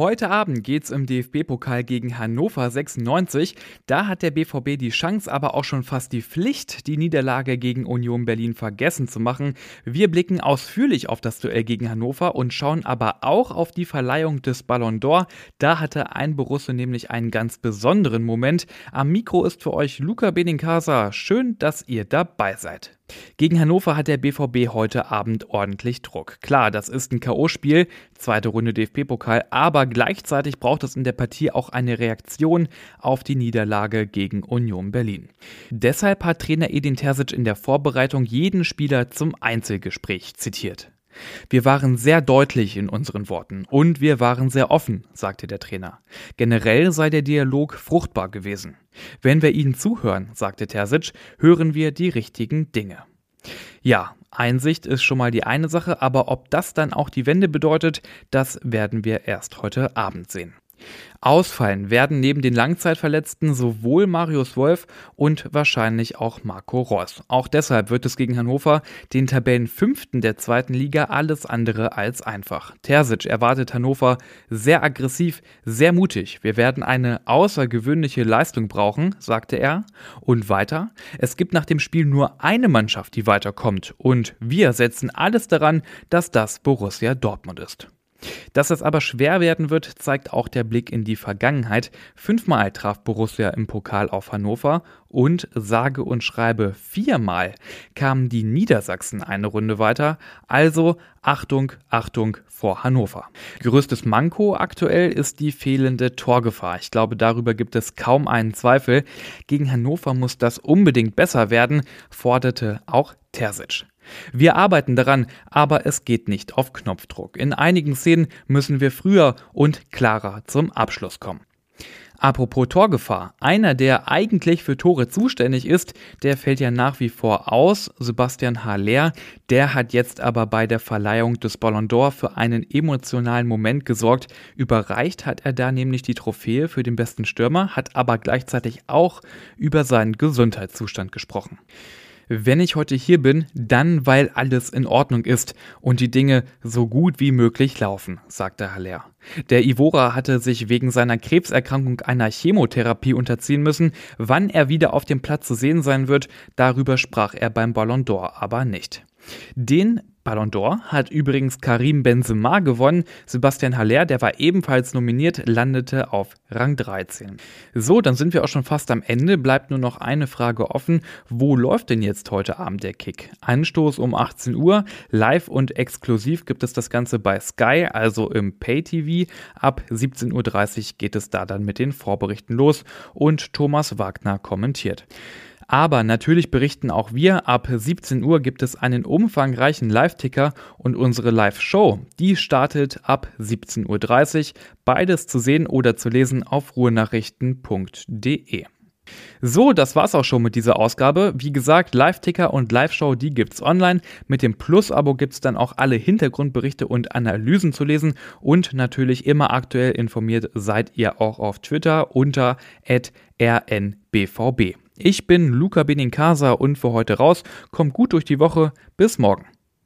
Heute Abend geht es im DFB-Pokal gegen Hannover 96. Da hat der BVB die Chance, aber auch schon fast die Pflicht, die Niederlage gegen Union Berlin vergessen zu machen. Wir blicken ausführlich auf das Duell gegen Hannover und schauen aber auch auf die Verleihung des Ballon d'Or. Da hatte ein Borusse nämlich einen ganz besonderen Moment. Am Mikro ist für euch Luca Benincasa. Schön, dass ihr dabei seid. Gegen Hannover hat der BVB heute Abend ordentlich Druck. Klar, das ist ein K.O.-Spiel, zweite Runde DFB-Pokal, aber gleichzeitig braucht es in der Partie auch eine Reaktion auf die Niederlage gegen Union Berlin. Deshalb hat Trainer Edin Terzic in der Vorbereitung jeden Spieler zum Einzelgespräch zitiert. Wir waren sehr deutlich in unseren Worten und wir waren sehr offen, sagte der Trainer. Generell sei der Dialog fruchtbar gewesen. Wenn wir ihnen zuhören, sagte Terzic, hören wir die richtigen Dinge. Ja, Einsicht ist schon mal die eine Sache, aber ob das dann auch die Wende bedeutet, das werden wir erst heute Abend sehen. Ausfallen werden neben den Langzeitverletzten sowohl Marius Wolf und wahrscheinlich auch Marco Reus. Auch deshalb wird es gegen Hannover, den Tabellenfünften der zweiten Liga, alles andere als einfach. Terzic erwartet Hannover sehr aggressiv, sehr mutig. Wir werden eine außergewöhnliche Leistung brauchen, sagte er. Und weiter, es gibt nach dem Spiel nur eine Mannschaft, die weiterkommt. Und wir setzen alles daran, dass das Borussia Dortmund ist. Dass es aber schwer werden wird, zeigt auch der Blick in die Vergangenheit. Fünfmal traf Borussia im Pokal auf Hannover und sage und schreibe viermal kamen die Niedersachsen eine Runde weiter. Also Achtung, Achtung vor Hannover. Größtes Manko aktuell ist die fehlende Torgefahr. Ich glaube, darüber gibt es kaum einen Zweifel. Gegen Hannover muss das unbedingt besser werden, forderte auch Terzic. Wir arbeiten daran, aber es geht nicht auf Knopfdruck. In einigen Szenen müssen wir früher und klarer zum Abschluss kommen. Apropos Torgefahr, einer, der eigentlich für Tore zuständig ist, der fällt ja nach wie vor aus, Sebastian Haller, der hat jetzt aber bei der Verleihung des Ballon d'Or für einen emotionalen Moment gesorgt. Überreicht hat er da nämlich die Trophäe für den besten Stürmer, hat aber gleichzeitig auch über seinen Gesundheitszustand gesprochen. Wenn ich heute hier bin, dann weil alles in Ordnung ist und die Dinge so gut wie möglich laufen, sagte Haller. Der Ivora hatte sich wegen seiner Krebserkrankung einer Chemotherapie unterziehen müssen. Wann er wieder auf dem Platz zu sehen sein wird, darüber sprach er beim Ballon d'Or aber nicht. Den Ballon d'Or hat übrigens Karim Benzema gewonnen. Sebastian Haller, der war ebenfalls nominiert, landete auf Rang 13. So, dann sind wir auch schon fast am Ende. Bleibt nur noch eine Frage offen. Wo läuft denn jetzt heute Abend der Kick? Anstoß um 18 Uhr. Live und exklusiv gibt es das Ganze bei Sky, also im Pay-TV. Ab 17.30 Uhr geht es da dann mit den Vorberichten los und Thomas Wagner kommentiert. Aber natürlich berichten auch wir, ab 17 Uhr gibt es einen umfangreichen Live-Ticker und unsere Live-Show, die startet ab 17.30 Uhr. Beides zu sehen oder zu lesen auf ruhenachrichten.de. So, das war's auch schon mit dieser Ausgabe. Wie gesagt, Live-Ticker und Live-Show, die gibt's online. Mit dem Plus-Abo gibt's dann auch alle Hintergrundberichte und Analysen zu lesen. Und natürlich immer aktuell informiert seid ihr auch auf Twitter unter rnbvb. Ich bin Luca Benincasa und für heute raus. Kommt gut durch die Woche. Bis morgen.